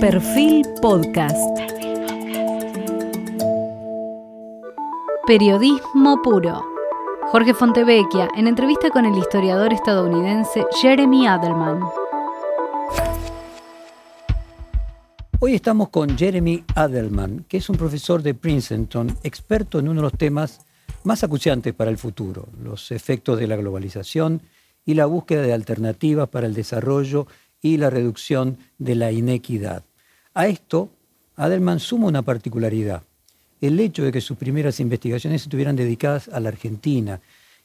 Perfil Podcast. Periodismo puro. Jorge Fontevecchia en entrevista con el historiador estadounidense Jeremy Adelman. Hoy estamos con Jeremy Adelman, que es un profesor de Princeton, experto en uno de los temas más acuciantes para el futuro, los efectos de la globalización y la búsqueda de alternativas para el desarrollo y la reducción de la inequidad. A esto, Adelman suma una particularidad, el hecho de que sus primeras investigaciones estuvieran dedicadas a la Argentina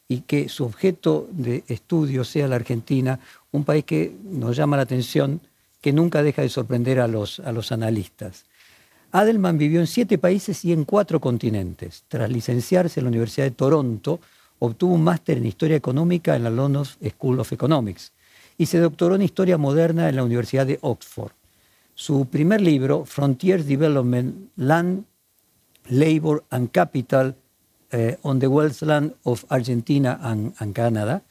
y que su objeto de estudio sea la Argentina, un país que nos llama la atención, que nunca deja de sorprender a los, a los analistas. Adelman vivió en siete países y en cuatro continentes. Tras licenciarse en la Universidad de Toronto, obtuvo un máster en Historia Económica en la London School of Economics y se doctoró en Historia Moderna en la Universidad de Oxford. Su primer libro, Frontiers Development, Land, Labor and Capital eh, on the Land of Argentina and, Canada,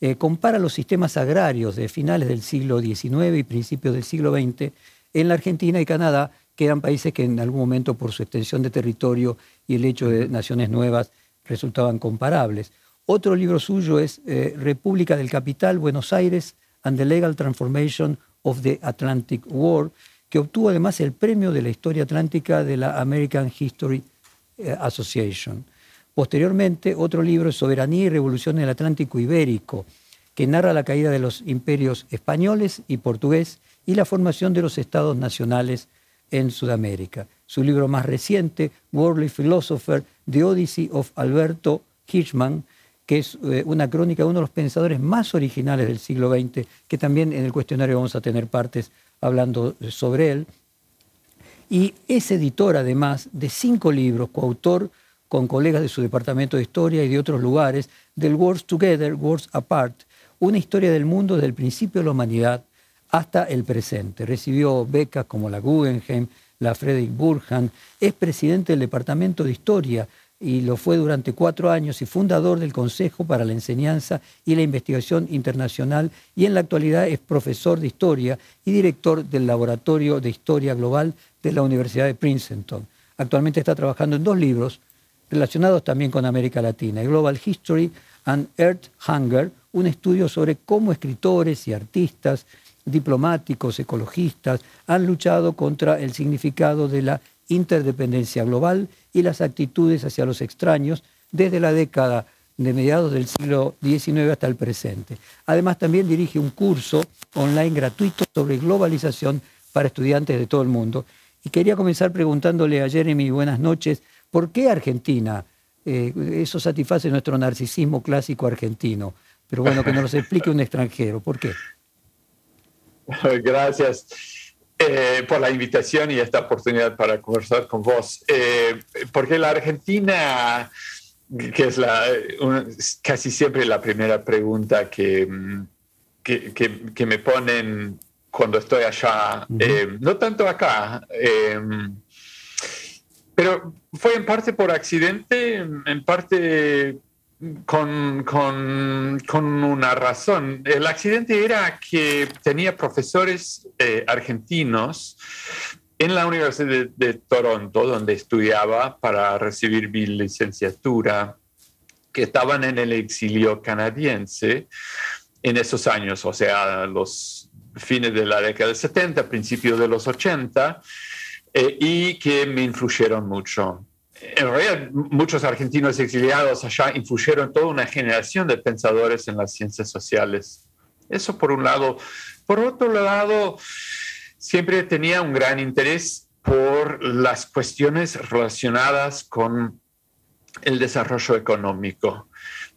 eh, compara los sistemas agrarios de finales del siglo XIX y principios del siglo XX en la Argentina y Canadá, que eran países que en algún momento por su extensión de territorio y el hecho de naciones nuevas resultaban comparables. Otro libro suyo es eh, República del Capital, Buenos Aires and the Legal Transformation of the Atlantic War, que obtuvo además el premio de la historia atlántica de la American History eh, Association. Posteriormente, otro libro Soberanía y Revolución en el Atlántico Ibérico, que narra la caída de los imperios españoles y portugués y la formación de los estados nacionales en Sudamérica. Su libro más reciente, Worldly Philosopher, The Odyssey of Alberto Hirschman, que es eh, una crónica de uno de los pensadores más originales del siglo XX, que también en el cuestionario vamos a tener partes hablando sobre él. Y es editor además de cinco libros, coautor con colegas de su departamento de historia y de otros lugares, del Words Together, Words Apart, una historia del mundo desde el principio de la humanidad hasta el presente. Recibió becas como la Guggenheim, la Frederick Burhan, es presidente del Departamento de Historia y lo fue durante cuatro años y fundador del Consejo para la Enseñanza y la Investigación Internacional y en la actualidad es profesor de Historia y director del Laboratorio de Historia Global de la Universidad de Princeton. Actualmente está trabajando en dos libros relacionados también con América Latina, Global History and Earth Hunger, un estudio sobre cómo escritores y artistas, diplomáticos, ecologistas, han luchado contra el significado de la interdependencia global y las actitudes hacia los extraños desde la década de mediados del siglo XIX hasta el presente. Además, también dirige un curso online gratuito sobre globalización para estudiantes de todo el mundo. Y quería comenzar preguntándole a Jeremy, buenas noches, ¿por qué Argentina? Eh, eso satisface nuestro narcisismo clásico argentino, pero bueno, que nos lo explique un extranjero, ¿por qué? Gracias. Eh, por la invitación y esta oportunidad para conversar con vos. Eh, porque la Argentina, que es la, casi siempre la primera pregunta que, que, que, me ponen cuando estoy allá, eh, no tanto acá, pero fue en parte por accidente, en parte con, con, con, una razón. El accidente era que tenía profesores eh, argentinos en la Universidad de, Toronto, donde estudiaba para recibir mi licenciatura, que estaban en el exilio canadiense en esos años, o sea, los fines de la década del 70, principios de los 80, eh, y que me influyeron mucho en realidad muchos argentinos exiliados allá influyeron toda una generación de pensadores en las ciencias sociales. Eso por un lado. Por otro lado, siempre tenía un gran interés por las cuestiones relacionadas con el desarrollo económico.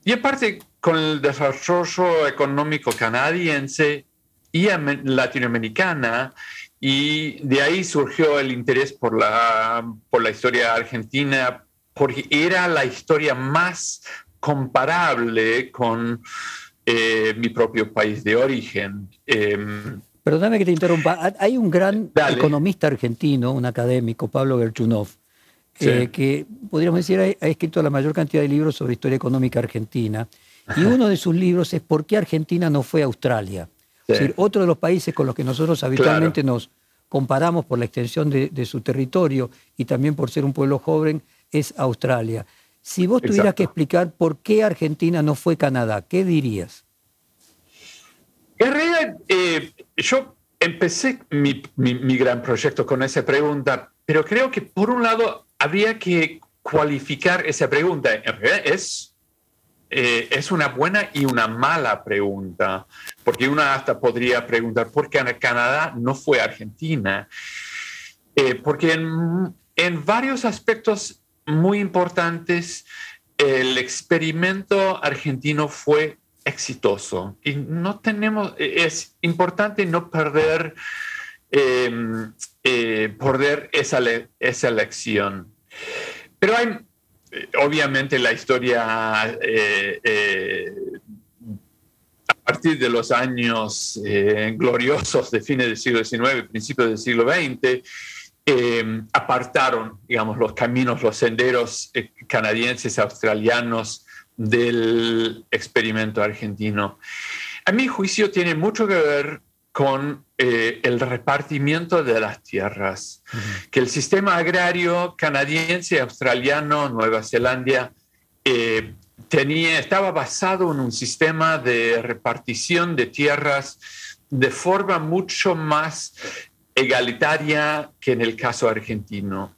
Y aparte, con el desarrollo económico canadiense y latinoamericana, y de ahí surgió el interés por la, por la historia argentina, porque era la historia más comparable con eh, mi propio país de origen. Eh, Perdóname que te interrumpa. Hay un gran economista argentino, un académico, Pablo Gerchunov, eh, que podríamos decir ha, escrito la mayor cantidad de libros sobre historia económica argentina. Y uno de sus libros es ¿Por qué Argentina no fue a Australia? Es decir, otro de los países con los que nosotros habitualmente nos comparamos por la extensión de, su territorio y también por ser un pueblo joven, es Australia. Si vos tuvieras que explicar por qué Argentina no fue Canadá, ¿qué dirías? En realidad, eh, yo empecé mi, gran proyecto con esa pregunta, pero creo que por un lado habría que cualificar esa pregunta. En realidad es, eh, es una buena y una mala pregunta, porque una hasta podría preguntar por qué Canadá no fue Argentina. Eh, porque en, varios aspectos muy importantes, el experimento argentino fue exitoso y no tenemos, es importante no perder, em, eh, perder esa, esa lección. Pero hay, obviamente, la historia eh, eh, partir de los años gloriosos de fines del siglo XIX, principios del siglo XX, eh, apartaron, digamos, los caminos, los senderos eh, canadienses, australianos del experimento argentino. A mi juicio tiene mucho que ver con eh, el repartimiento de las tierras, que el sistema agrario canadiense, australiano, Nueva Zelanda, tenía, estaba basado en un sistema de repartición de tierras de forma mucho más egalitaria que en el caso argentino.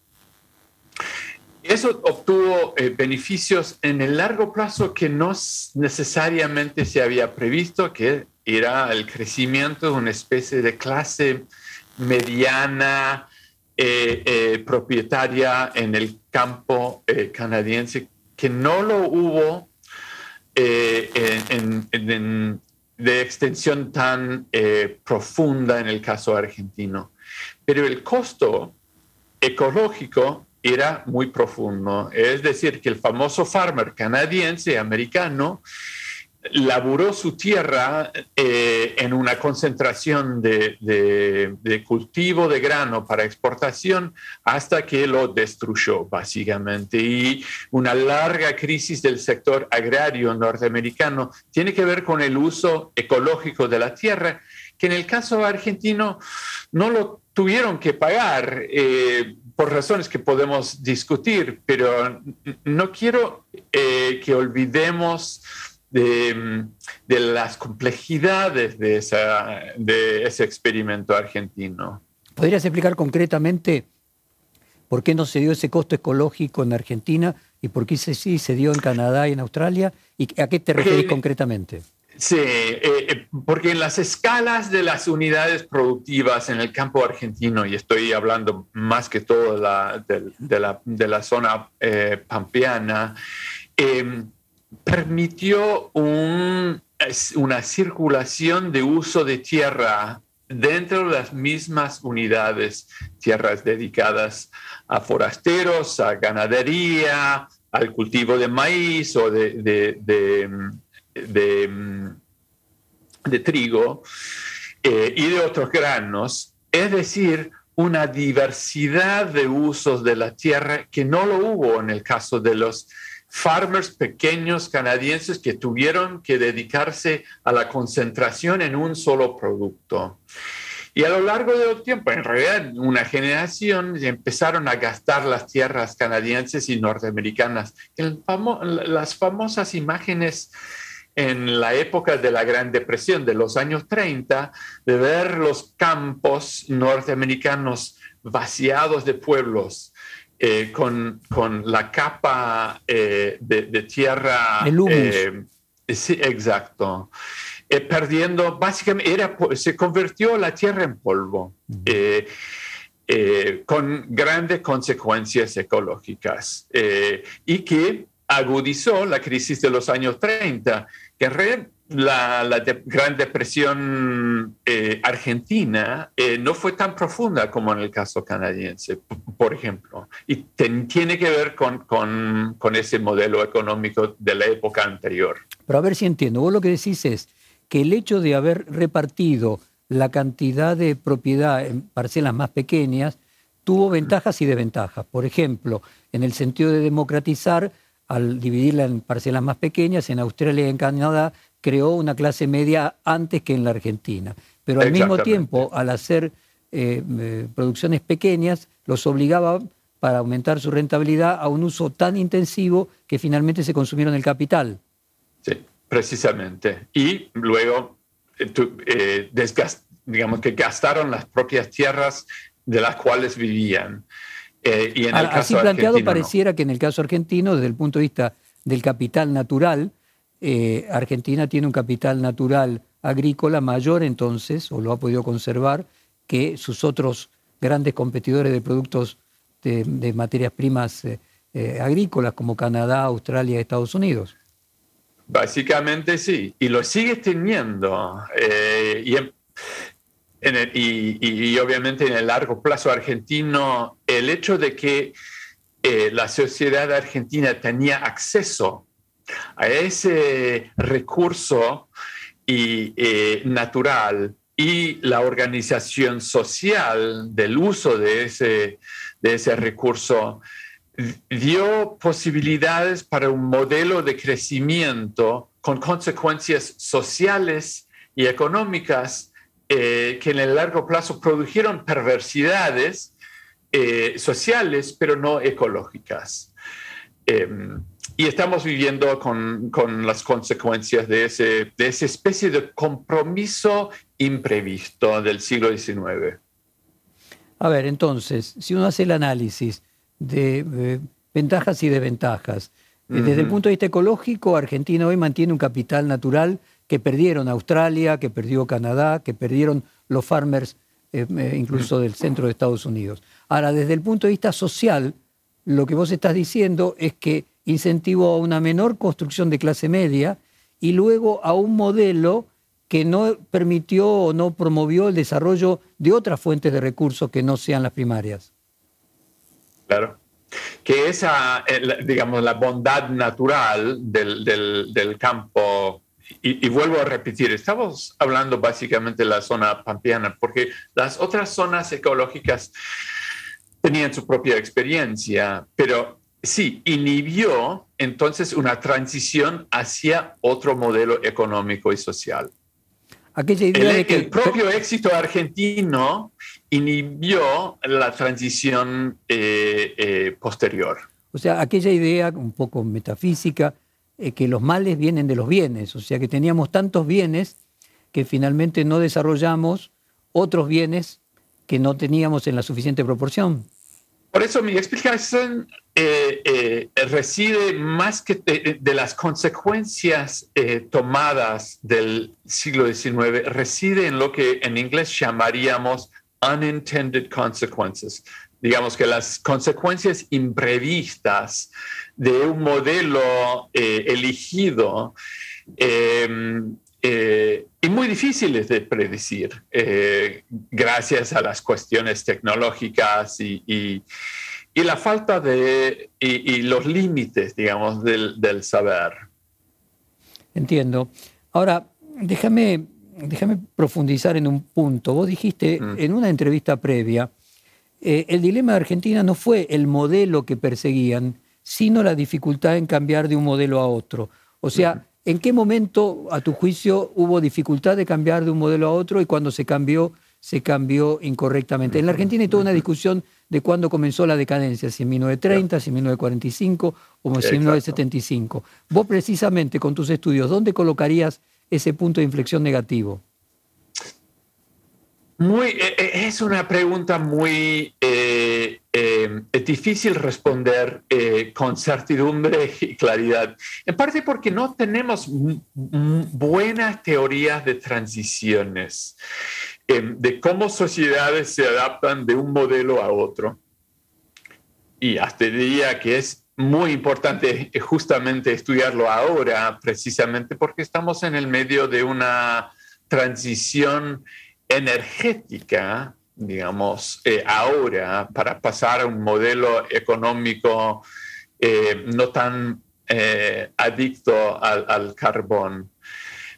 Eso obtuvo eh, beneficios en el largo plazo que no necesariamente se había previsto, que era el crecimiento de una especie de clase mediana eh, eh, propietaria en el campo canadiense, que no lo hubo en, de extensión tan eh, profunda en el caso argentino. Pero el costo ecológico era muy profundo. Es decir, que el famoso farmer canadiense, americano, laburó su tierra eh, en una concentración de, cultivo de grano para exportación hasta que lo destruyó, básicamente. Y una larga crisis del sector agrario norteamericano tiene que ver con el uso ecológico de la tierra, que en el caso argentino no lo tuvieron que pagar. Eh, por razones que podemos discutir, pero no quiero eh, que olvidemos de, las complejidades de, esa, de ese experimento argentino. ¿Podrías explicar concretamente por qué no se dio ese costo ecológico en Argentina y por qué sí se dio en Canadá y en Australia? ¿Y a qué te referís concretamente? Sí, eh, eh, porque en las escalas de las unidades productivas en el campo argentino, y estoy hablando más que todo de, la, de, la, zona eh, pampeana, permitió una circulación de uso de tierra dentro de las mismas unidades, tierras dedicadas a forasteros, a ganadería, al cultivo de maíz o de, de, trigo eh, y de otros granos, es decir, una diversidad de usos de la tierra que no lo hubo en el caso de los farmers pequeños canadienses que tuvieron que dedicarse a la concentración en un solo producto. Y a lo largo del tiempo, en realidad una generación, empezaron a gastar las tierras canadienses y norteamericanas. las famosas imágenes en la época de la Gran Depresión de los años 30, de ver los campos norteamericanos vaciados de pueblos eh, con, con, la capa eh, de, tierra. El eh, sí, exacto. perdiendo, básicamente, era, se convirtió la tierra en polvo. con grandes consecuencias ecológicas y que agudizó la crisis de los años 30, que en la, Gran Depresión eh, argentina eh, no fue tan profunda como en el caso canadiense, por ejemplo, y tiene que ver con, con, con, ese modelo económico de la época anterior. Pero a ver si entiendo, vos lo que decís es que el hecho de haber repartido la cantidad de propiedad en parcelas más pequeñas tuvo ventajas y desventajas. Por ejemplo, en el sentido de democratizar, al dividirla en parcelas más pequeñas, en Australia y en Canadá creó una clase media antes que en la Argentina. Pero al mismo tiempo, al hacer producciones pequeñas, los obligaba para aumentar su rentabilidad a un uso tan intensivo que finalmente se consumieron el capital. Sí, precisamente. Y luego, digamos que gastaron las propias tierras de las cuales vivían. Eh, y en el Así planteado pareciera que en el caso argentino, desde el punto de vista del capital natural, eh, Argentina tiene un capital natural agrícola mayor entonces, o lo ha podido conservar, que sus otros grandes competidores de productos de, materias primas eh, agrícolas como Canadá, Australia Estados Unidos. Básicamente sí, y lo sigue teniendo. y obviamente en el largo plazo argentino, el hecho de que eh, la sociedad argentina tenía acceso a ese recurso y, eh, natural y la organización social del uso de ese, de ese recurso dio posibilidades para un modelo de crecimiento con consecuencias sociales y económicas eh, que en el largo plazo produjeron perversidades eh, sociales, pero no ecológicas. Em, y estamos viviendo con, con, las consecuencias de, ese, de esa especie de compromiso imprevisto del siglo XIX. A ver, entonces, si uno hace el análisis de eh, ventajas y desventajas, desde el punto de vista ecológico, Argentina hoy mantiene un capital natural que perdieron Australia, que perdió Canadá, que perdieron los farmers eh, eh, incluso del centro de Estados Unidos. Ahora, desde el punto de vista social, lo que vos estás diciendo es que incentivó a una menor construcción de clase media y luego a un modelo que no permitió o no promovió el desarrollo de otras fuentes de recursos que no sean las primarias. Claro. Que esa, eh, digamos, la bondad natural del, del campo y, vuelvo a repetir, estamos hablando básicamente de la zona pampeana, porque las otras zonas ecológicas tenían su propia experiencia, pero sí, inhibió entonces una transición hacia otro modelo económico y social. Aquella idea el, de que el propio éxito argentino inhibió la transición eh, eh, posterior. O sea, aquella idea un poco metafísica eh, que los males vienen de los bienes, o sea que teníamos tantos bienes que finalmente no desarrollamos otros bienes que no teníamos en la suficiente proporción. Por eso mi explicación eh, eh, reside más que de, las consecuencias tomadas del siglo XIX, reside en lo que en inglés llamaríamos unintended consequences. Digamos que las consecuencias imprevistas de un modelo eh, elegido eh, y muy difíciles de predecir eh, gracias a las cuestiones tecnológicas y, la falta de y, los límites, digamos, del, saber. Entiendo. Ahora, déjame, déjame profundizar en un punto. Vos dijiste mm. en una entrevista previa, el dilema de Argentina no fue el modelo que perseguían, sino la dificultad en cambiar de un modelo a otro. O sea, ¿en qué momento, a tu juicio, hubo dificultad de cambiar de un modelo a otro y cuando se cambió, se cambió incorrectamente? En la Argentina hay toda una discusión de cuándo comenzó la decadencia, si en 1930, si en 1945 o en 1975. Vos precisamente con tus estudios, ¿dónde colocarías ese punto de inflexión negativo? Muy, eh, eh, es una pregunta muy eh, difícil responder con certidumbre y claridad. En parte porque no tenemos buenas teorías de transiciones, de cómo sociedades se adaptan de un modelo a otro. Y hasta diría que es muy importante justamente estudiarlo ahora, precisamente porque estamos en el medio de una transición energética, digamos, eh, ahora para pasar a un modelo económico eh, no tan eh, adicto al, carbón.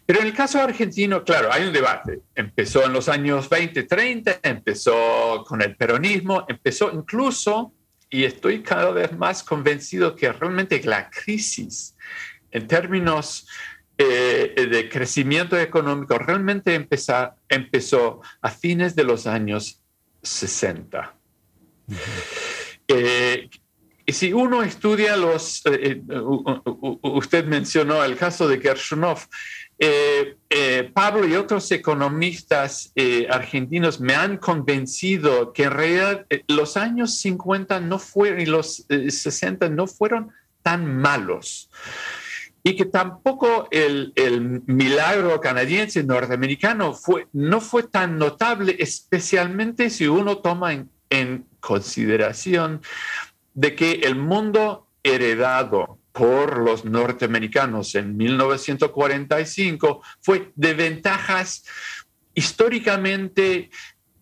Pero en el caso argentino, claro, hay un debate. Empezó en los años 20, 30, empezó con el peronismo, empezó incluso, y estoy cada vez más convencido que realmente la crisis en términos eh, de crecimiento económico realmente empezó a fines de los años 60. Eh, y si uno estudia los, eh, usted mencionó el caso de Gershunov, Pablo y otros economistas argentinos me han convencido que en realidad los años 50 no fueron y los 60 no fueron tan malos y que tampoco el, milagro canadiense norteamericano fue, no fue tan notable, especialmente si uno toma en, consideración de que el mundo heredado por los norteamericanos en 1945 fue de ventajas históricamente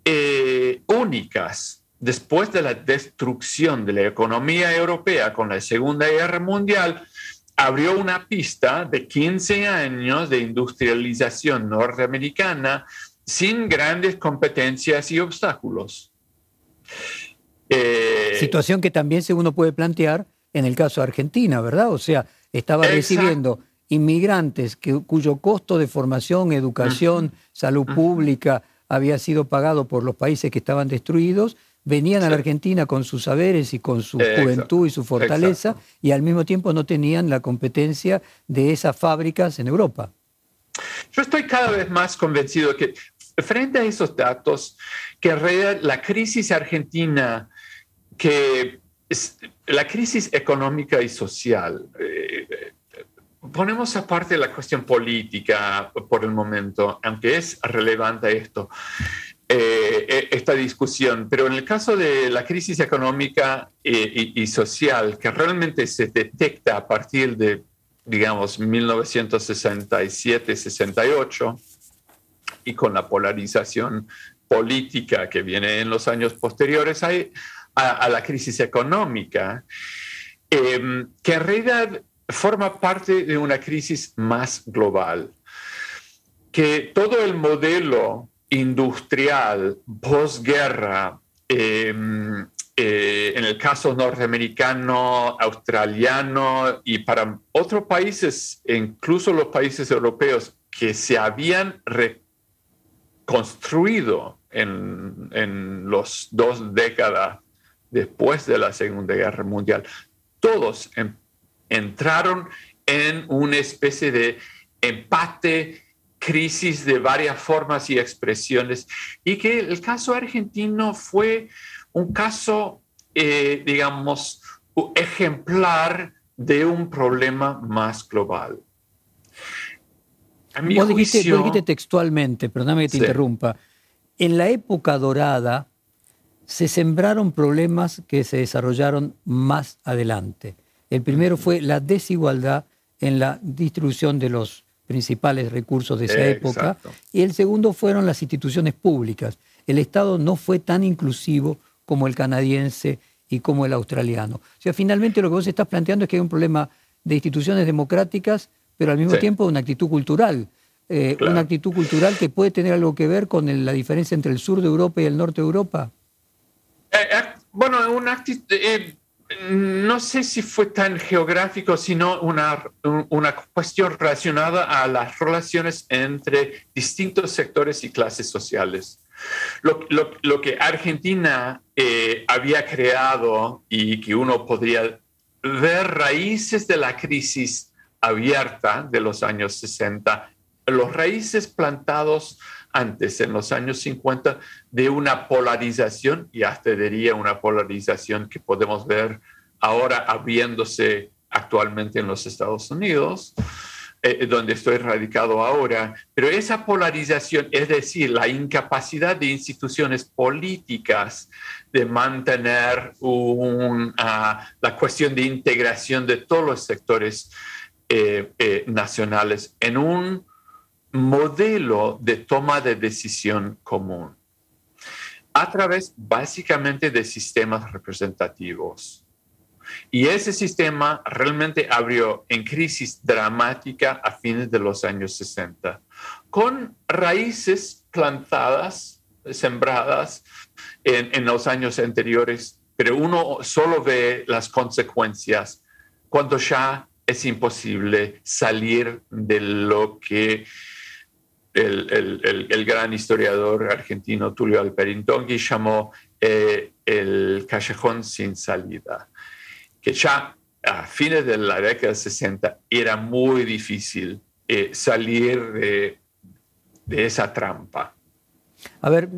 eh, únicas después de la destrucción de la economía europea con la Segunda Guerra Mundial, abrió una pista de 15 años de industrialización norteamericana sin grandes competencias y obstáculos. Eh, Situación que también se uno puede plantear en el caso de Argentina, ¿verdad? O sea, estaba recibiendo inmigrantes cuyo costo de formación, educación, salud pública había sido pagado por los países que estaban destruidos venían a la Argentina con sus saberes y con su juventud y su fortaleza y al mismo tiempo no tenían la competencia de esas fábricas en Europa. Yo estoy cada vez más convencido que frente a esos datos, que en realidad la crisis argentina, que es la crisis económica y social, eh, ponemos aparte la cuestión política por el momento, aunque es relevante esto, eh, eh, esta discusión, pero en el caso de la crisis económica eh, y, social, que realmente se detecta a partir de, digamos, 1967-68, y con la polarización política que viene en los años posteriores a, a la crisis económica, que en realidad forma parte de una crisis más global, que todo el modelo industrial posguerra, em, eh, en el caso norteamericano, australiano y para otros países, incluso los países europeos que se habían reconstruido en, en los dos décadas después de la Segunda Guerra Mundial, todos entraron en una especie de empate crisis de varias formas y expresiones, y que el caso argentino fue un caso, eh, digamos, ejemplar de un problema más global. vos, dijiste, textualmente, perdóname que te interrumpa, en la época dorada se sembraron problemas que se desarrollaron más adelante. El primero fue la desigualdad en la distribución de los principales recursos de esa época, y el segundo fueron las instituciones públicas. El Estado no fue tan inclusivo como el canadiense y como el australiano. O sea, finalmente lo que vos estás planteando es que hay un problema de instituciones democráticas, pero al mismo tiempo una actitud cultural. Eh, una actitud cultural que puede tener algo que ver con la diferencia entre el sur de Europa y el norte de Europa. Eh, eh, bueno, una actitud no sé si fue tan geográfico, sino una, una cuestión relacionada a las relaciones entre distintos sectores y clases sociales. Lo, que Argentina eh, había creado y que uno podría ver raíces de la crisis abierta de los años 60, los raíces plantados antes, en los años 50, de una polarización, y hasta diría una polarización que podemos ver ahora abriéndose actualmente en los Estados Unidos, eh, donde estoy radicado ahora, pero esa polarización, es decir, la incapacidad de instituciones políticas de mantener ah, la cuestión de integración de todos los sectores eh, eh, nacionales en un modelo de toma de decisión común a través básicamente de sistemas representativos. Y ese sistema realmente abrió en crisis dramática a fines de los años 60, con raíces plantadas, sembradas en, en los años anteriores, pero uno solo ve las consecuencias cuando ya es imposible salir de lo que el, gran historiador argentino Tulio Alperintongui llamó eh, el callejón sin salida, que ya a fines de la década de 60 era muy difícil eh, salir de, esa trampa. A ver,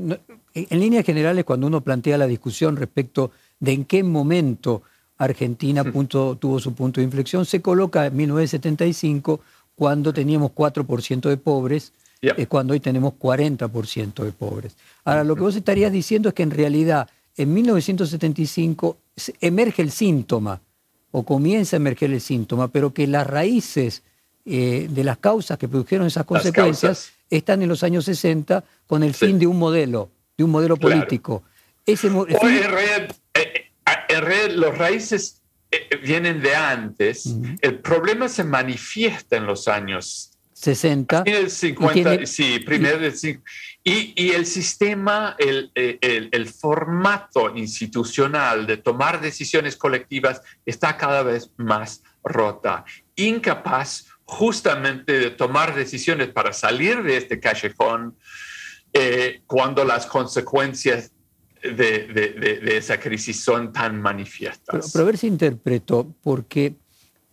en líneas generales, cuando uno plantea la discusión respecto de en qué momento Argentina tuvo su punto de inflexión, se coloca en 1975 cuando teníamos 4% de pobres, es cuando hoy tenemos 40% de pobres. Ahora, lo que vos estarías diciendo es que en realidad en 1975 emerge el síntoma, o comienza a emerger el síntoma, pero que las raíces eh, de las causas que produjeron esas consecuencias están en los años 60 con el fin de un modelo, de un modelo político. Ese, en, realidad, eh, eh, los raíces vienen de antes. El problema se manifiesta en los años 60. El 50, sí, primero del y, y, el sistema, el, el, el, formato institucional de tomar decisiones colectivas está cada vez más rota, incapaz justamente de tomar decisiones para salir de este callejón eh, cuando las consecuencias de, de, de, esa crisis son tan manifiestas. Pero, a ver si interpreto, porque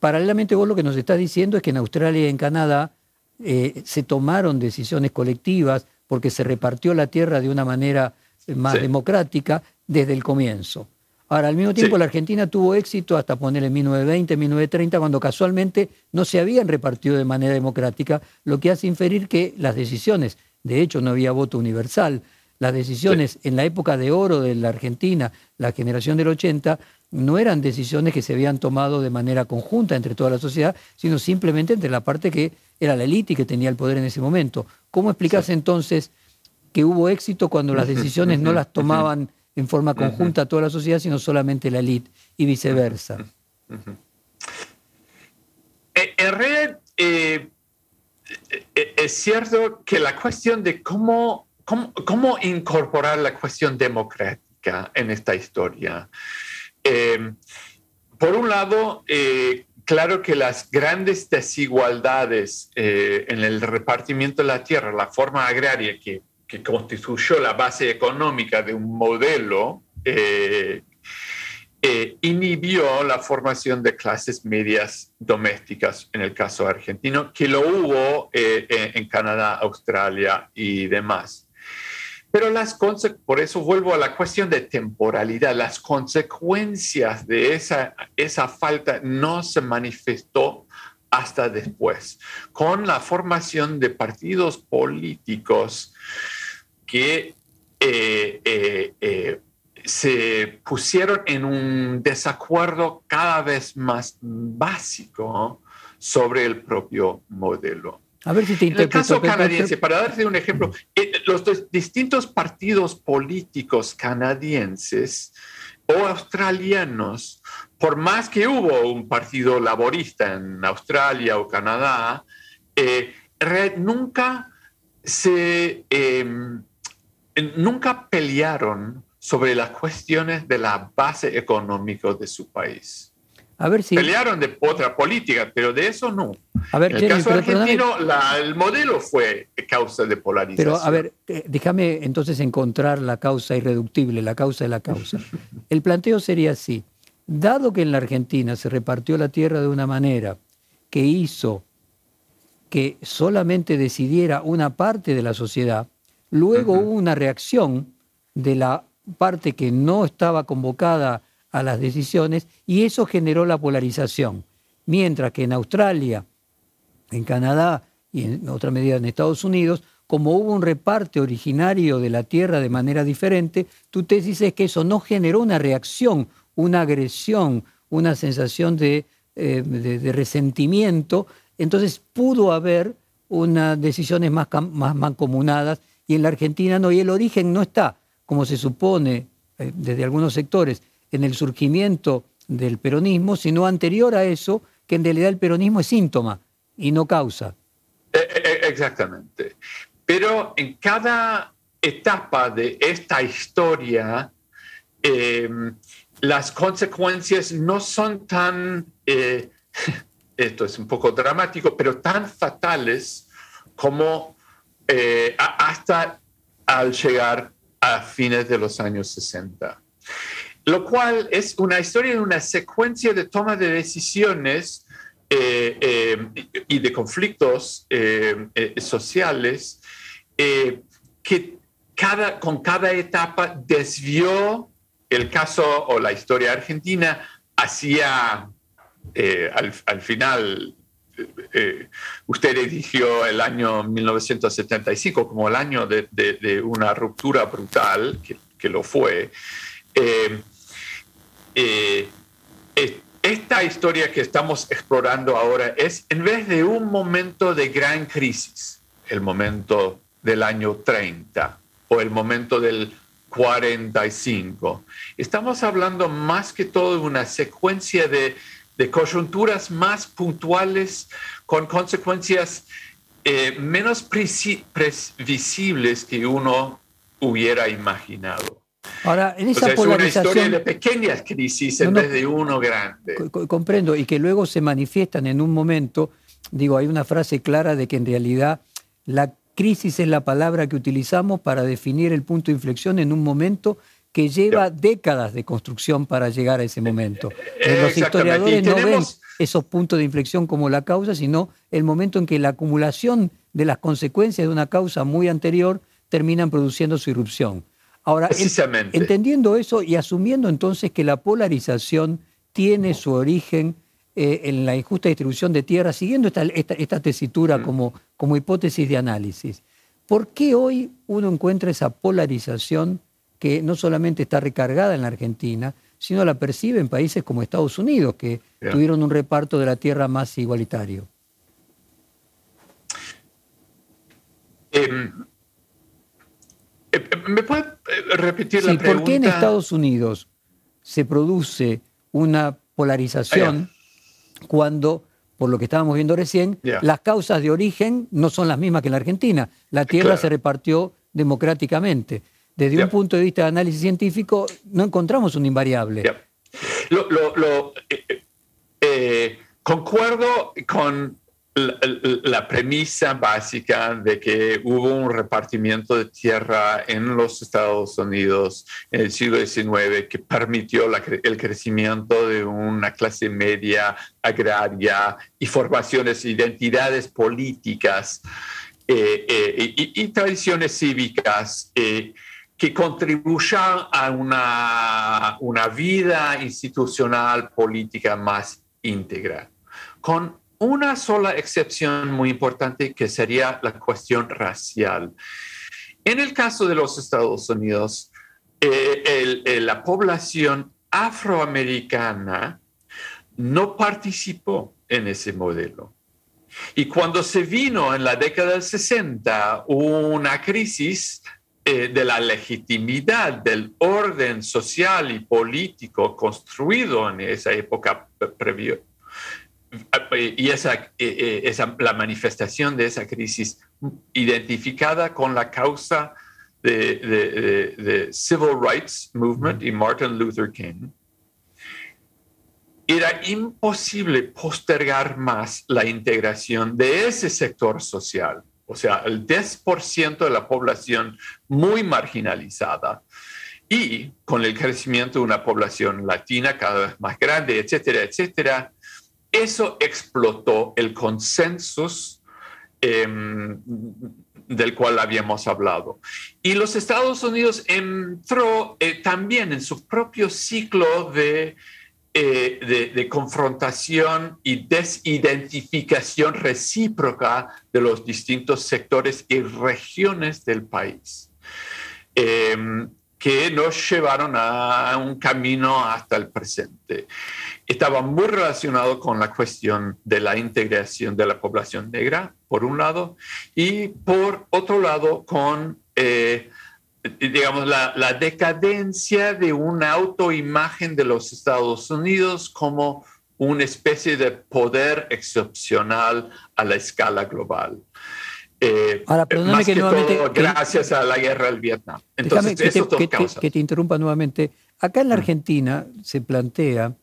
paralelamente vos lo que nos estás diciendo es que en Australia y en Canadá eh, se tomaron decisiones colectivas porque se repartió la tierra de una manera eh, más democrática desde el comienzo. Ahora, al mismo tiempo, la Argentina tuvo éxito hasta poner en 1920, 1930, cuando casualmente no se habían repartido de manera democrática, lo que hace inferir que las decisiones, de hecho no había voto universal, las decisiones en la época de oro de la Argentina, la generación del 80, no eran decisiones que se habían tomado de manera conjunta entre toda la sociedad, sino simplemente entre la parte que era la élite que tenía el poder en ese momento. ¿Cómo explicas entonces que hubo éxito cuando las decisiones no las tomaban en forma conjunta toda la sociedad, sino solamente la élite y viceversa? Eh, en realidad, eh, eh, es cierto que la cuestión de cómo, cómo, cómo incorporar la cuestión democrática en esta historia eh, por un lado, eh, claro que las grandes desigualdades eh, en el repartimiento de la tierra, la forma agraria que, constituyó la base económica de un modelo, inhibió la formación de clases medias domésticas, en el caso argentino, que lo hubo en Canadá, Australia y demás. Pero las por eso vuelvo a la cuestión de temporalidad. Las consecuencias de esa, esa falta no se manifestó hasta después, con la formación de partidos políticos que eh, eh, eh, se pusieron en un desacuerdo cada vez más básico sobre el propio modelo. A ver si te En el caso canadiense, para darte un ejemplo, eh, los distintos partidos políticos canadienses o australianos, por más que hubo un partido laborista en Australia o Canadá, eh, nunca se em, nunca pelearon sobre las cuestiones de la base económica de su país. A ver si... Pelearon de otra política, pero de eso no. A ver, en el caso argentino, el modelo fue causa de polarización. Pero, a ver, eh, déjame entonces encontrar la causa irreductible, la causa de la causa. El planteo sería así. Dado que en la Argentina se repartió la tierra de una manera que hizo que solamente decidiera una parte de la sociedad, luego hubo una reacción de la parte que no estaba convocada a las decisiones y eso generó la polarización. Mientras que en Australia, en Canadá y en otra medida en Estados Unidos, como hubo un reparte originario de la tierra de manera diferente, tu tesis es que eso no generó una reacción, una agresión, una sensación de, eh, resentimiento, entonces pudo haber unas decisiones más, más mancomunadas y en la Argentina no, y el origen no está, como se supone eh, desde algunos sectores, en el surgimiento del peronismo, sino anterior a eso, que en realidad el peronismo es síntoma y no causa. Eh, eh, eh, exactamente. Pero en cada etapa de esta historia, em, las consecuencias no son tan, esto es un poco dramático, pero tan fatales como eh, hasta al llegar a fines de los años 60. Lo cual es una historia de una secuencia de toma de decisiones eh, eh, y de conflictos sociales que cada, con cada etapa desvió el caso o la historia argentina hacia, al, final, eh, usted eligió el año 1975 como el año de, una ruptura brutal, que, lo fue. Eh, eh, esta historia que estamos explorando ahora es en vez de un momento de gran crisis, el momento del año 30 o el momento del 45, estamos hablando más que todo de una secuencia de de coyunturas más puntuales con consecuencias eh, menos previsibles que uno hubiera imaginado. Ahora, en esa polarización, es una historia de pequeñas crisis en vez de uno grande. Comprendo, y que luego se manifiestan en un momento, digo, hay una frase clara de que en realidad la crisis es la palabra que utilizamos para definir el punto de inflexión en un momento que lleva décadas de construcción para llegar a ese momento. Eh, los historiadores no ven esos puntos de inflexión como la causa, sino el momento en que la acumulación de las consecuencias de una causa muy anterior terminan produciendo su irrupción. Ahora, entendiendo eso y asumiendo entonces que la polarización tiene su origen eh, en la injusta distribución de tierra, siguiendo esta, esta, tesitura mm. como, como hipótesis de análisis, ¿por qué hoy uno encuentra esa polarización que no solamente está recargada en la Argentina, sino la percibe en países como Estados Unidos, que tuvieron un reparto de la tierra más igualitario. Em, ¿Me puede eh, repetir la pregunta? ¿Por qué en Estados Unidos se produce una polarización cuando, por lo que estábamos viendo recién, las causas de origen no son las mismas que en la Argentina? La tierra se repartió democráticamente desde un punto de vista de análisis científico, no encontramos un invariable. Lo, eh, eh, concuerdo con la, premisa básica de que hubo un repartimiento de tierra en los Estados Unidos en el siglo XIX que permitió el crecimiento de una clase media agraria y formaciones, identidades políticas eh, y, tradiciones cívicas que contribuyan a una, una vida institucional política más íntegra, con una sola excepción muy importante que sería la cuestión racial. En el caso de los Estados Unidos, eh, la población afroamericana no participó en ese modelo. Y cuando se vino en la década del 60 una crisis eh, de la legitimidad del orden social y político construido en esa época previa. Y esa, eh, esa, la manifestación de esa crisis identificada con la causa de, de, Civil Rights Movement y Martin Luther King, era imposible postergar más la integración de ese sector social o sea, el 10% de la población muy marginalizada. Y con el crecimiento de una población latina cada vez más grande, etcétera, etcétera, eso explotó el consenso em, del cual habíamos hablado. Y los Estados Unidos entró eh, también en su propio ciclo de eh, de, confrontación y desidentificación recíproca de los distintos sectores y regiones del país, em, que nos llevaron a un camino hasta el presente. Estaba muy relacionado con la cuestión de la integración de la población negra, por un lado, y por otro lado con... Eh, digamos, la, decadencia de una autoimagen de los Estados Unidos como una especie de poder excepcional a la escala global. Eh, Ahora, perdóname que, nuevamente. gracias a la guerra del Vietnam. Entonces, que, te, que, te, interrumpa nuevamente. Acá en la mm. Argentina se plantea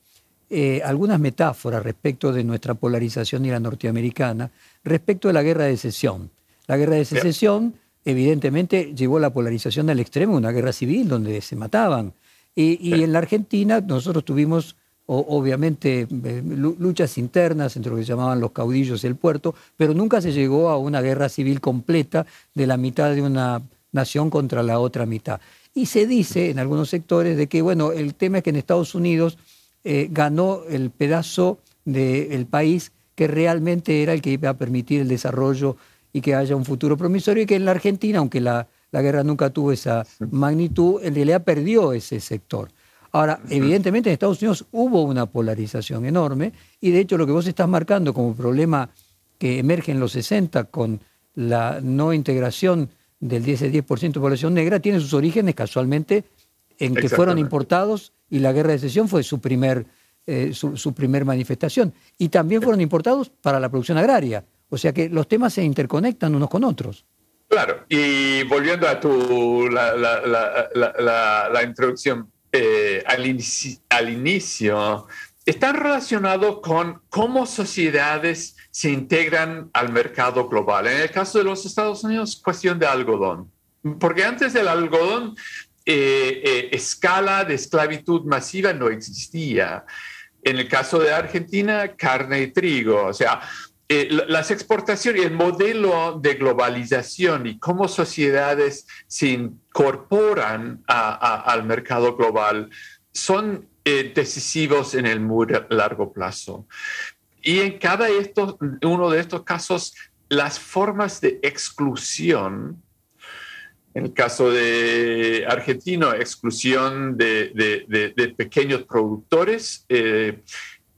eh, algunas metáforas respecto de nuestra polarización y la norteamericana, respecto de la guerra de secesión. La guerra de secesión, evidentemente, llevó la polarización al extremo, una guerra civil donde se mataban. Y, en la Argentina nosotros tuvimos, obviamente, eh, luchas internas entre lo que se llamaban los caudillos y el puerto, pero nunca se llegó a una guerra civil completa de la mitad de una nación contra la otra mitad. Y se dice en algunos sectores de que, bueno, el tema es que en Estados Unidos eh, ganó el pedazo del país que realmente era el que iba a permitir el desarrollo y que haya un futuro promisorio y que en la Argentina, aunque la, guerra nunca tuvo esa magnitud, en realidad perdió ese sector. Ahora, evidentemente en Estados Unidos hubo una polarización enorme y de hecho lo que vos estás marcando como problema que emerge en los 60 con la no integración del 10 10% de población negra tiene sus orígenes casualmente en que fueron importados y la guerra de secesión fue su primer, eh, su, primer manifestación. Y también fueron importados para la producción agraria. O sea que los temas se interconectan unos con otros. Claro, y volviendo a tu, la, la, introducción eh, al, inicio, al inicio, están relacionados con cómo sociedades se integran al mercado global. En el caso de los Estados Unidos, cuestión de algodón. Porque antes del algodón, eh, eh, escala de esclavitud masiva no existía. En el caso de Argentina, carne y trigo. O sea, eh, las exportaciones y el modelo de globalización y cómo sociedades se incorporan al mercado global son decisivos en el muy largo plazo. Y en cada uno de estos casos, las formas de exclusión en el caso de argentino, exclusión de, pequeños productores. Eh,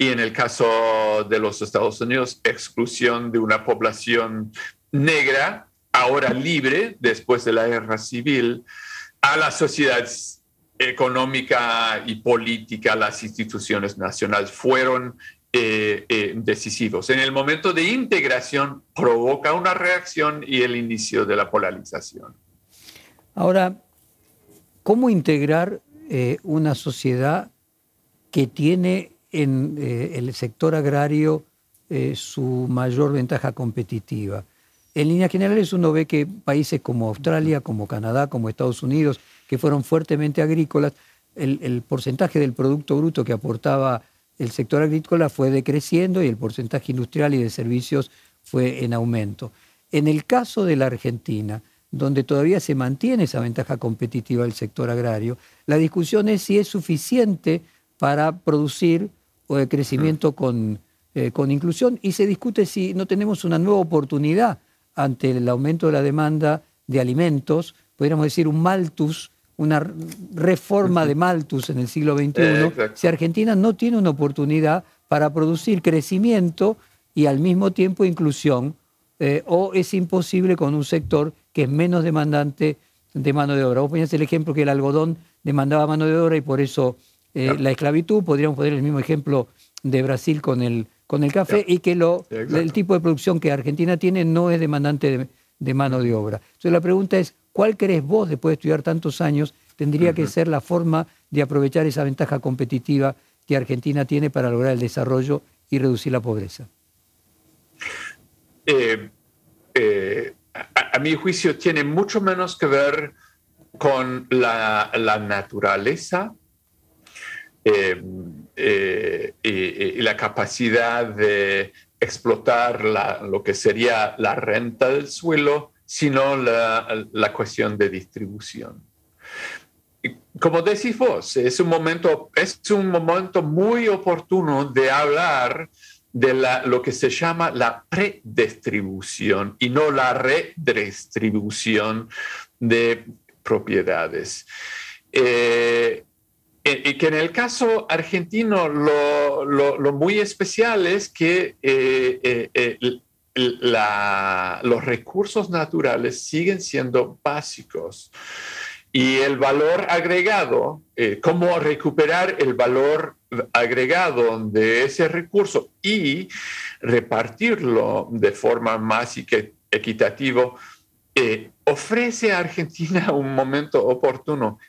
y en el caso de los Estados Unidos, exclusión de una población negra, ahora libre, después de la guerra civil, a la sociedad económica y política, las instituciones nacionales fueron eh, eh, decisivos. En el momento de integración provoca una reacción y el inicio de la polarización. Ahora, ¿cómo integrar eh, una sociedad que tiene en eh, el sector agrario eh, su mayor ventaja competitiva? En líneas generales uno ve que países como Australia, como Canadá, como Estados Unidos, que fueron fuertemente agrícolas, el, porcentaje del Producto Bruto que aportaba el sector agrícola fue decreciendo y el porcentaje industrial y de servicios fue en aumento. En el caso de la Argentina, donde todavía se mantiene esa ventaja competitiva del sector agrario. La discusión es si es suficiente para producir eh, crecimiento con, eh, con inclusión y se discute si no tenemos una nueva oportunidad ante el aumento de la demanda de alimentos, podríamos decir un maltus, una reforma de maltus en el siglo XXI, eh, si Argentina no tiene una oportunidad para producir crecimiento y al mismo tiempo inclusión, o es imposible con un sector que es menos demandante de mano de obra. Vos ponías el ejemplo que el algodón demandaba mano de obra y por eso eh, la esclavitud. Podríamos poner el mismo ejemplo de Brasil con el, con el café y que lo, el tipo de producción que Argentina tiene no es demandante de, mano de obra. Entonces la pregunta es, ¿cuál crees vos, después de estudiar tantos años, tendría que ser la forma de aprovechar esa ventaja competitiva que Argentina tiene para lograr el desarrollo y reducir la pobreza? Eh, eh, a, mi juicio, tiene mucho menos que ver con la, naturaleza eh, eh, y, la capacidad de explotar lo que sería la renta del suelo, sino la, cuestión de distribución. como decís vos, es un momento, es un momento muy oportuno de hablar de lo que se llama la predistribución y no la redistribución de propiedades. Eh, y que en el caso argentino lo, muy especial es que eh, eh, los recursos naturales siguen siendo básicos y el valor agregado, cómo recuperar el valor agregado de ese recurso y repartirlo de forma más equitativa, eh, ofrece a Argentina un momento oportuno.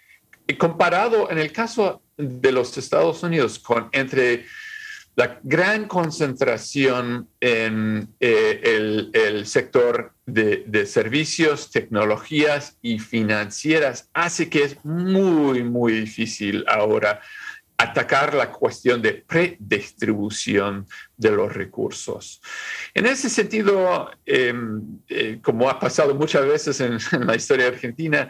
Comparado en el caso de los Estados Unidos con entre la gran concentración en eh, el, sector de, servicios, tecnologías y financieras hace que es muy, muy difícil ahora atacar la cuestión de predistribución de los recursos. En ese sentido, em, eh, como ha pasado muchas veces en, la historia argentina,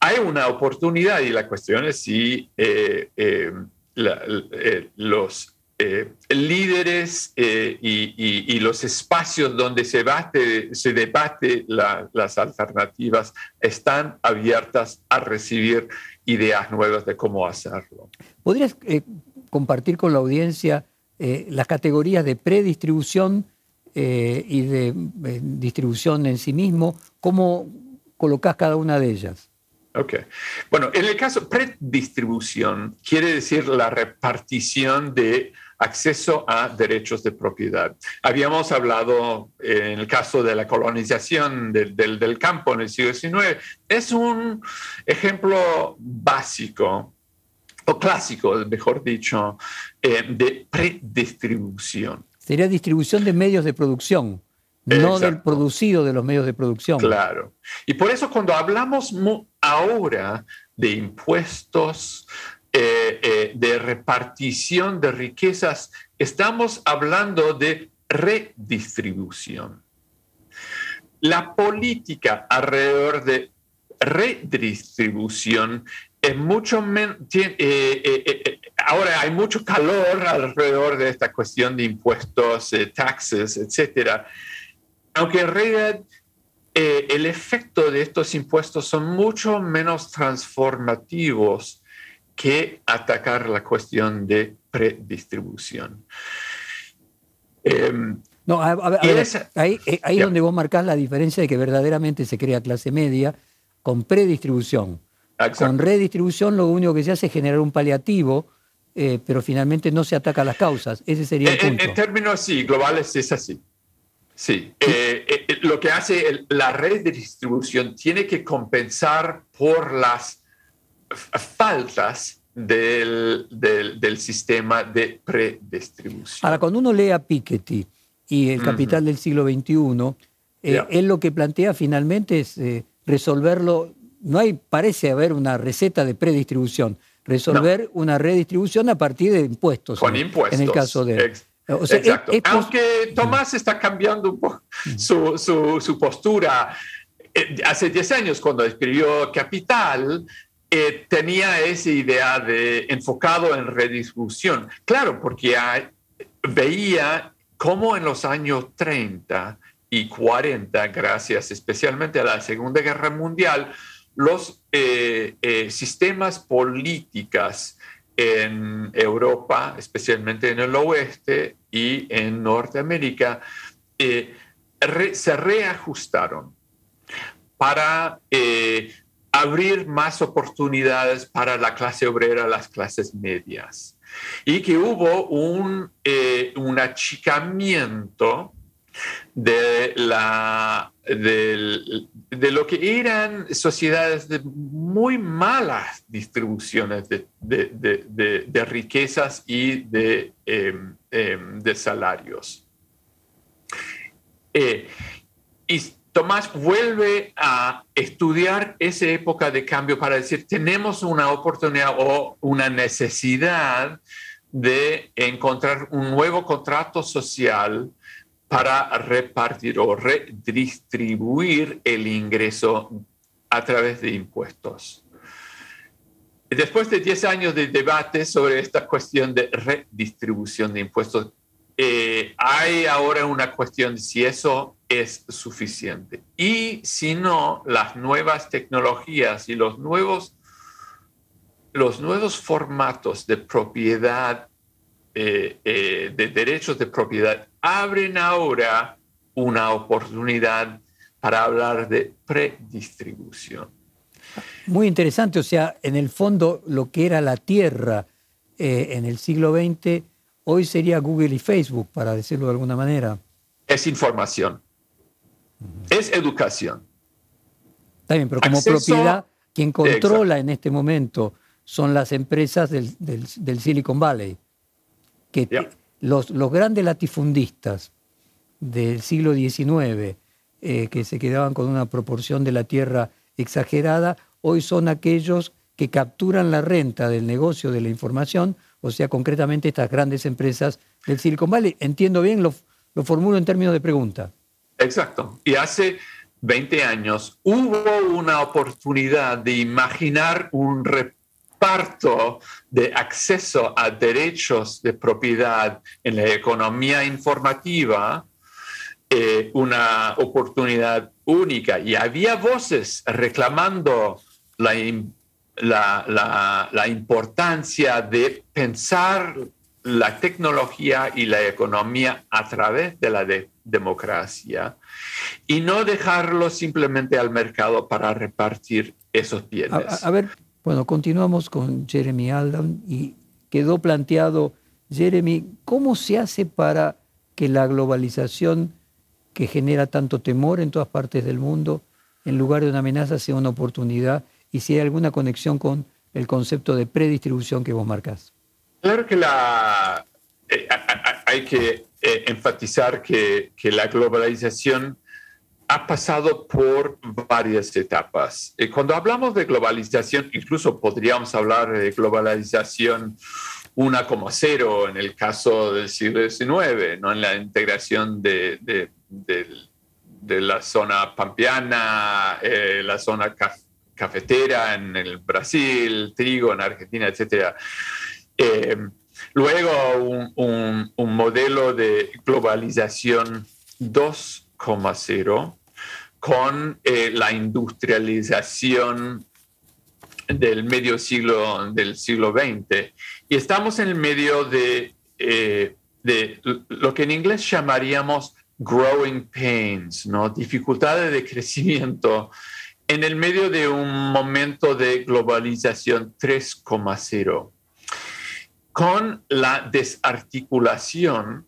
hay una oportunidad y la cuestión es si eh, em, eh, los líderes y, los espacios donde se, bate, se debate las alternativas están abiertas a recibir ideas nuevas de cómo hacerlo. ¿Podrías eh, compartir con la audiencia eh, las categorías de predistribución eh, y de distribución en sí mismo? ¿Cómo colocas cada una de ellas? Ok. Bueno, en el caso predistribución quiere decir la repartición de acceso a derechos de propiedad. Habíamos hablado en el caso de la colonización del, del campo en el siglo XIX. Es un ejemplo básico o clásico, mejor dicho, eh, de predistribución. Sería distribución de medios de producción, no del producido de los medios de producción. Claro. Y por eso cuando hablamos ahora de impuestos, eh, eh, de repartición de riquezas, estamos hablando de redistribución. La política alrededor de redistribución es mucho menos, eh, ahora hay mucho calor alrededor de esta cuestión de impuestos, taxes, etcétera, aunque en realidad el efecto de estos impuestos son mucho menos transformativos que atacar la cuestión de predistribución. Em, no, ahí, es donde vos marcás la diferencia de que verdaderamente se crea clase media con predistribución con redistribución lo único que se hace es generar un paliativo, eh, pero finalmente no se ataca a las causas. Ese sería el punto. En, términos sí, globales es así. Sí, eh, eh, lo que hace la redistribución tiene que compensar por las faltas del, del, sistema de predistribución. Ahora, cuando uno lee a Piketty y el capital del siglo XXI, él lo que plantea finalmente es resolverlo no hay, parece haber una receta de predistribución. Resolver una redistribución a partir de impuestos. Con impuestos. En el caso de. Exacto. Aunque Tomás está cambiando un poco su, postura. Eh, hace 10 años, cuando escribió Capital, eh, tenía esa idea de enfocado en redistribución. Claro, porque veía cómo en los años 30 y 40, gracias especialmente a la Segunda Guerra Mundial, los eh, eh, sistemas políticos en Europa, especialmente en el oeste y en Norteamérica, eh, se reajustaron para abrir más oportunidades para la clase obrera, las clases medias, y que hubo un, un achicamiento de, la, de, lo que eran sociedades de muy malas distribuciones de, riquezas y de, em, em, salarios. Eh, y Tomás vuelve a estudiar esa época de cambio para decir, tenemos una oportunidad o una necesidad de encontrar un nuevo contrato social para repartir o redistribuir el ingreso a través de impuestos. Después de 10 años de debate sobre esta cuestión de redistribución de impuestos, eh, hay ahora una cuestión de si eso es suficiente. Y si no, las nuevas tecnologías y los nuevos, los nuevos formatos de propiedad eh, eh, de derechos de propiedad abren ahora una oportunidad para hablar de predistribución. Muy interesante, o sea, en el fondo lo que era la tierra eh, en el siglo XX, hoy sería Google y Facebook, para decirlo de alguna manera. Es información, es educación. Está bien, pero como propiedad, quien controla en este momento son las empresas del Silicon Valley que los, los grandes latifundistas del siglo XIX, eh, que se quedaban con una proporción de la tierra exagerada, hoy son aquellos que capturan la renta del negocio de la información, o sea, concretamente estas grandes empresas del Silicon Valley. Entiendo bien, lo, lo formulo en términos de pregunta. Exacto. Y hace 20 años hubo una oportunidad de imaginar un reparto de acceso a derechos de propiedad en la economía informativa eh, una oportunidad única y había voces reclamando la, la, importancia de pensar la tecnología y la economía a través de la democracia y no dejarlo simplemente al mercado para repartir esos bienes. A, ver, bueno, continuamos con Jeremy Aldan y quedó planteado, Jeremy, ¿cómo se hace para que la globalización que genera tanto temor en todas partes del mundo, en lugar de una amenaza, sea una oportunidad y si hay alguna conexión con el concepto de predistribución que vos marcás. Claro que la, eh, hay que eh, enfatizar que, la globalización ha pasado por varias etapas. Y cuando hablamos de globalización, incluso podríamos hablar de globalización una como cero en el caso del siglo XIX, ¿no? en la integración de, la zona pampeana, eh, la zona cafetera en el Brasil, trigo en Argentina, etc. Eh, luego un, un, modelo de globalización 2,0 con eh, la industrialización del medio siglo del siglo XX y estamos en el medio de, de lo que en inglés llamaríamos growing pains, ¿no? dificultades de crecimiento en el medio de un momento de globalización 3,0, con la desarticulación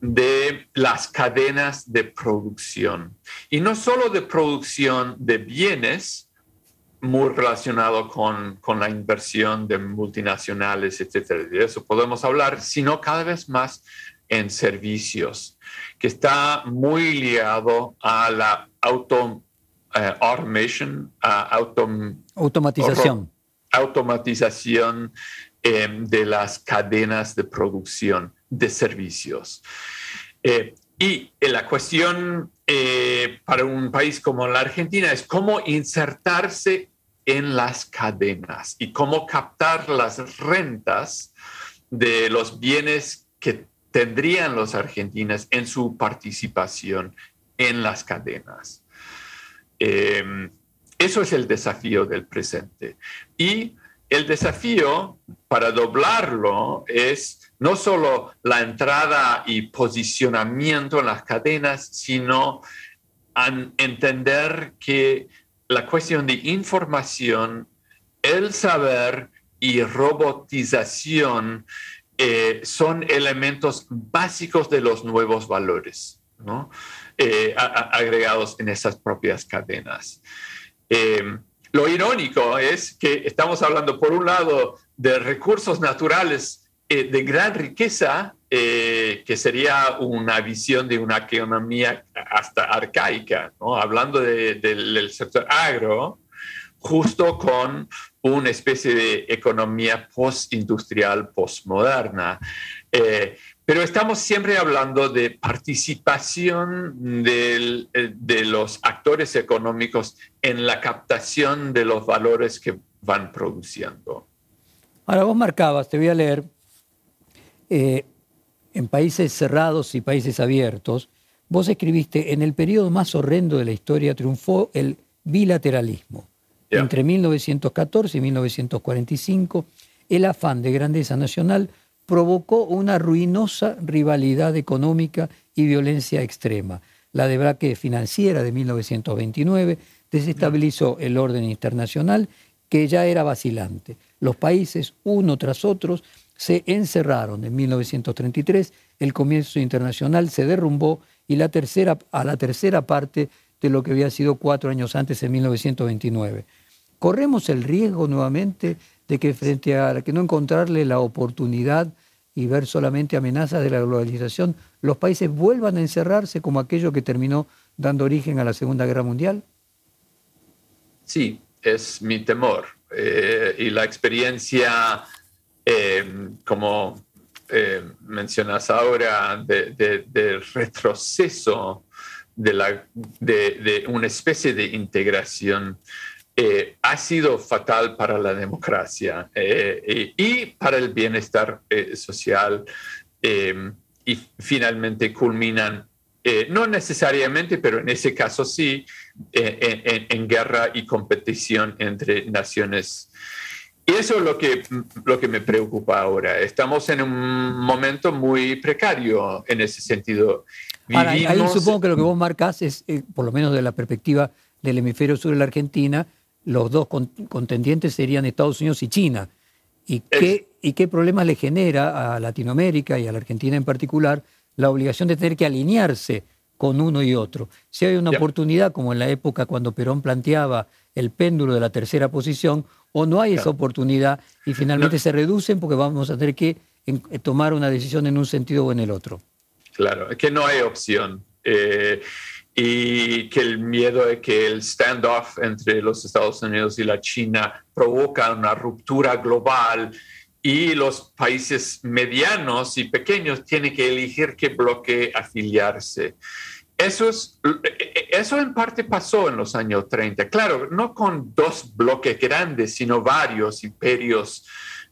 de las cadenas de producción. Y no solo de producción de bienes, muy relacionado con, con la inversión de multinacionales, etcétera, de eso podemos hablar, sino cada vez más en servicios que está muy ligado a la auto, eh, automation, automatización. automatización em, de las cadenas de producción de servicios. Eh, y la cuestión eh, para un país como la Argentina es cómo insertarse en las cadenas y cómo captar las rentas de los bienes que tendrían los argentinos en su participación en las cadenas. Em, eso es el desafío del presente. Y el desafío para doblarlo es no solo la entrada y posicionamiento en las cadenas, sino entender que la cuestión de información, el saber y robotización eh, son elementos básicos de los nuevos valores, eh, agregados en esas propias cadenas. Eh, lo irónico es que estamos hablando, por un lado, de recursos naturales de gran riqueza, que sería una visión de una economía hasta arcaica, hablando del sector agro, justo con una especie de economía postindustrial, postmoderna. Eh, pero estamos siempre hablando de participación eh, de los actores económicos en la captación de los valores que van produciendo. Ahora vos marcabas, te voy a leer, eh, en países cerrados y países abiertos, vos escribiste, en el periodo más horrendo de la historia triunfó el bilateralismo entre 1914 y 1945, el afán de grandeza nacional provocó una ruinosa rivalidad económica y violencia extrema. La debraque financiera de 1929 desestabilizó el orden internacional que ya era vacilante. Los países, uno tras otro, se encerraron. En 1933 el comienzo internacional se derrumbó y la tercera, a la tercera parte de lo que había sido cuatro años antes, en 1929. Corremos el riesgo nuevamente de que frente a que no encontrarle la oportunidad y ver solamente amenazas de la globalización, los países vuelvan a encerrarse como aquello que terminó dando origen a la Segunda Guerra Mundial? Sí, es mi temor. Eh, y la experiencia, eh, como eh, mencionas ahora, de, retroceso de, la, de, una especie de integración eh, ha sido fatal para la democracia eh, y, para el bienestar social y finalmente culminan, no necesariamente, pero en ese caso sí, en, guerra y competición entre naciones y eso es lo que, lo que me preocupa ahora. Estamos en un momento muy precario en ese sentido. ahí supongo que lo que vos marcas es, eh, por lo menos de la perspectiva del hemisferio sur de la Argentina, los dos contendientes serían Estados Unidos y China. ¿Y qué, ¿Y qué problemas le genera a Latinoamérica y a la Argentina en particular la obligación de tener que alinearse con uno y otro? Si hay una oportunidad, como en la época cuando Perón planteaba el péndulo de la tercera posición, o no hay esa oportunidad y finalmente se reducen porque vamos a tener que tomar una decisión en un sentido o en el otro. Claro, es que no hay opción. Eh, y que el miedo de que el standoff entre los Estados Unidos y la China provoca una ruptura global y los países medianos y pequeños tienen que elegir qué bloque afiliarse. Eso, es, eso en parte pasó en los años 30. Claro, no con dos bloques grandes, sino varios imperios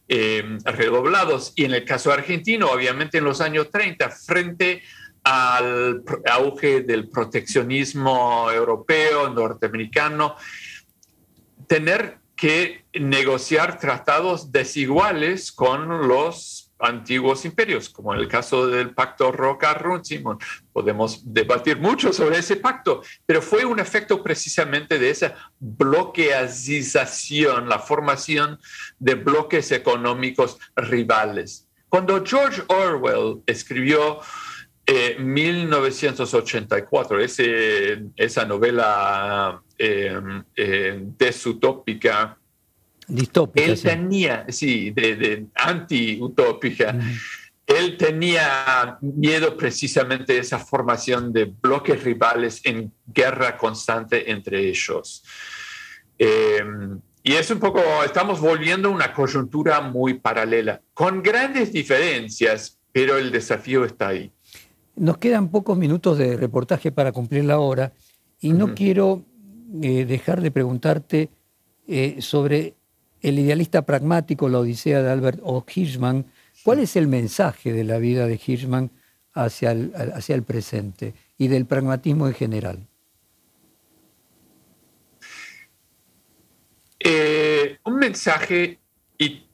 eh, redoblados. Y en el caso argentino, obviamente en los años 30, frente al auge del proteccionismo europeo, norteamericano, tener que negociar tratados desiguales con los antiguos imperios, como en el caso del pacto Roca-Runciman. Podemos debatir mucho sobre ese pacto, pero fue un efecto precisamente de esa bloqueazización, la formación de bloques económicos rivales. Cuando George Orwell escribió 1984, eh, ese, esa novela eh, eh, desutópica, Distópica. Él tenía, sí, de, anti-utópica. Él tenía miedo precisamente de esa formación de bloques rivales en guerra constante entre ellos. Y es un poco, estamos volviendo a una coyuntura muy paralela, con grandes diferencias, pero el desafío está ahí. Nos quedan pocos minutos de reportaje para cumplir la hora y no quiero eh, dejar de preguntarte eh, sobre el idealista pragmático, la Odisea de Albert O. Hirschman, ¿cuál es el mensaje de la vida de Hirschman hacia el, hacia el presente y del pragmatismo en general? Eh, un mensaje y,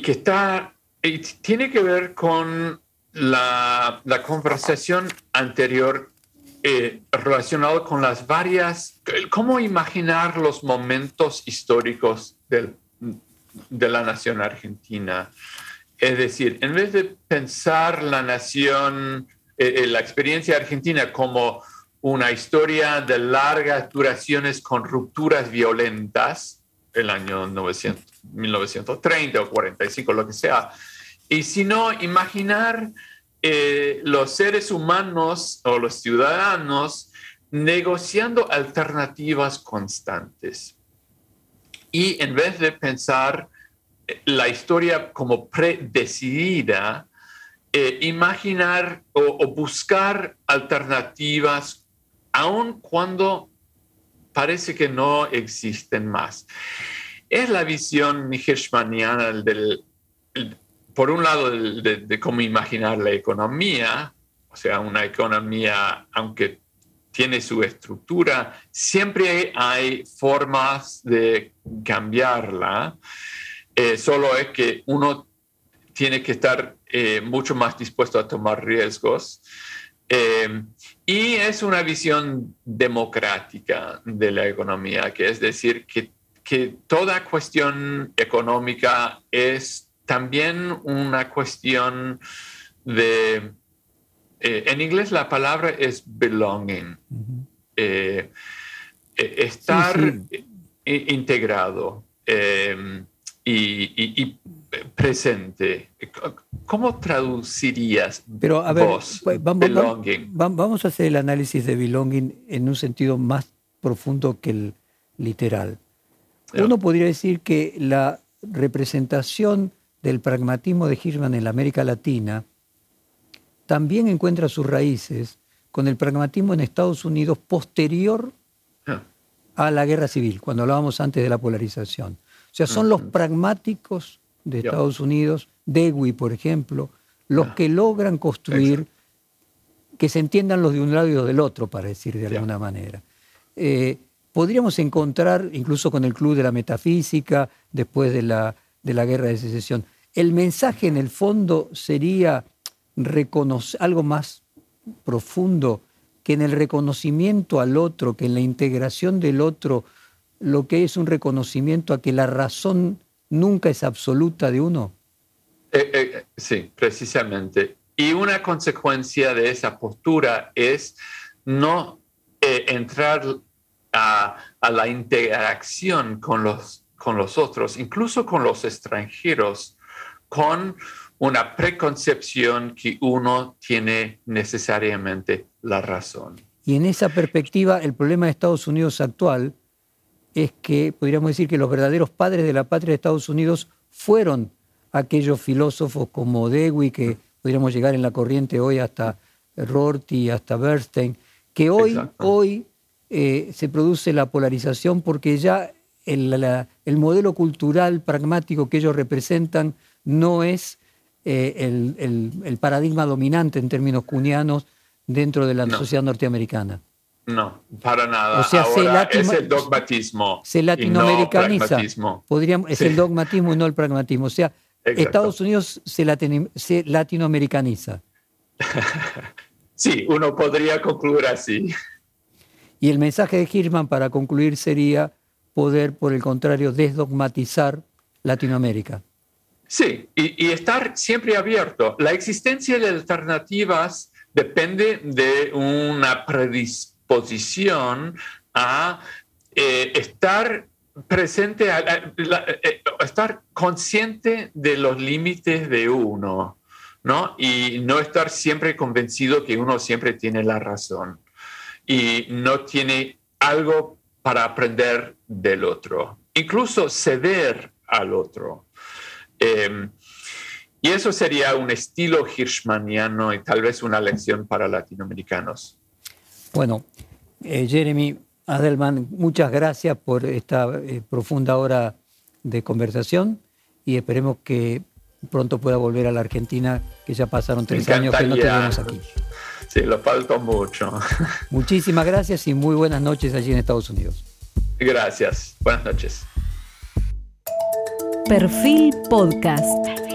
que está y tiene que ver con la, conversación anterior eh, relacionado con las varias, cómo imaginar los momentos históricos de la nación argentina. Es decir, en vez de pensar la nación, eh, eh, la experiencia argentina como una historia de largas duraciones con rupturas violentas, el año 1930 o 45, lo que sea, y sino imaginar eh, los seres humanos o los ciudadanos negociando alternativas constantes y en vez de pensar eh, la historia como predecidida, eh, imaginar o, buscar alternativas aun cuando parece que no existen más. Es la visión hirschmaniana del, por un lado, de, cómo imaginar la economía, o sea, una economía, aunque tiene su estructura, siempre hay formas de cambiarla, eh, solo es que uno tiene que estar eh, mucho más dispuesto a tomar riesgos. Eh, y es una visión democrática de la economía, que es decir, que, que toda cuestión económica es también una cuestión de eh, en inglés la palabra es belonging, eh, eh, estar integrado. Y, presente. ¿Cómo traducirías Pero, a ver, vos, vamos, belonging? vamos- a hacer el análisis de belonging en un sentido más profundo que el literal. Uno podría decir que la representación del pragmatismo de Hirschman en la América Latina también encuentra sus raíces con el pragmatismo en Estados Unidos posterior Ah, a la guerra civil, cuando hablábamos antes de la polarización. O sea, son los pragmáticos de. Estados Unidos, Dewey, por ejemplo, los Ya. que logran construir que se entiendan los de un lado y los del otro, para decir de alguna manera. Eh, podríamos encontrar, incluso con el Club de la Metafísica, después de la, de la Guerra de Secesión, el mensaje en el fondo sería reconocer algo más profundo que en el reconocimiento al otro, que en la integración del otro, lo que es un reconocimiento a que la razón nunca es absoluta de uno. Eh, eh, sí, precisamente. Y una consecuencia de esa postura es no eh, entrar a, a la interacción con los, con los otros, incluso con los extranjeros, con una preconcepción que uno tiene necesariamente la razón. Y en esa perspectiva, el problema de Estados Unidos actual es que podríamos decir que los verdaderos padres de la patria de Estados Unidos fueron aquellos filósofos como Dewey, que podríamos llegar en la corriente hoy hasta Rorty, hasta Bernstein, que hoy, hoy eh, se produce la polarización porque ya el, la- el modelo cultural pragmático que ellos representan no es eh, el, el- el paradigma dominante en términos cunianos dentro de la No. sociedad norteamericana. No, para nada. O sea, se Ahora latino- es el dogmatismo. Se no latinoamericaniza. Podríamos, es Sí. el dogmatismo y no el pragmatismo. O sea, Exacto. Estados Unidos se, latinoamericaniza. Sí, uno podría concluir así. Y el mensaje de Hirschman para concluir sería poder, por el contrario, desdogmatizar Latinoamérica. Sí, y, estar siempre abierto. La existencia de alternativas depende de una predisposición a eh, estar presente, a, eh, estar consciente de los límites de uno, ¿no? Y no estar siempre convencido que uno siempre tiene la razón y no tiene algo para aprender del otro, incluso ceder al otro. Eh, y eso sería un estilo hirschmaniano y tal vez una lección para latinoamericanos. Bueno, eh, Jeremy Adelman, muchas gracias por esta eh, profunda hora de conversación y esperemos que pronto pueda volver a la Argentina, que ya pasaron tres años que no te encantaría. vemos aquí. Sí, lo falta mucho. Muchísimas gracias y muy buenas noches allí en Estados Unidos. Gracias. Buenas noches. Perfil Podcast.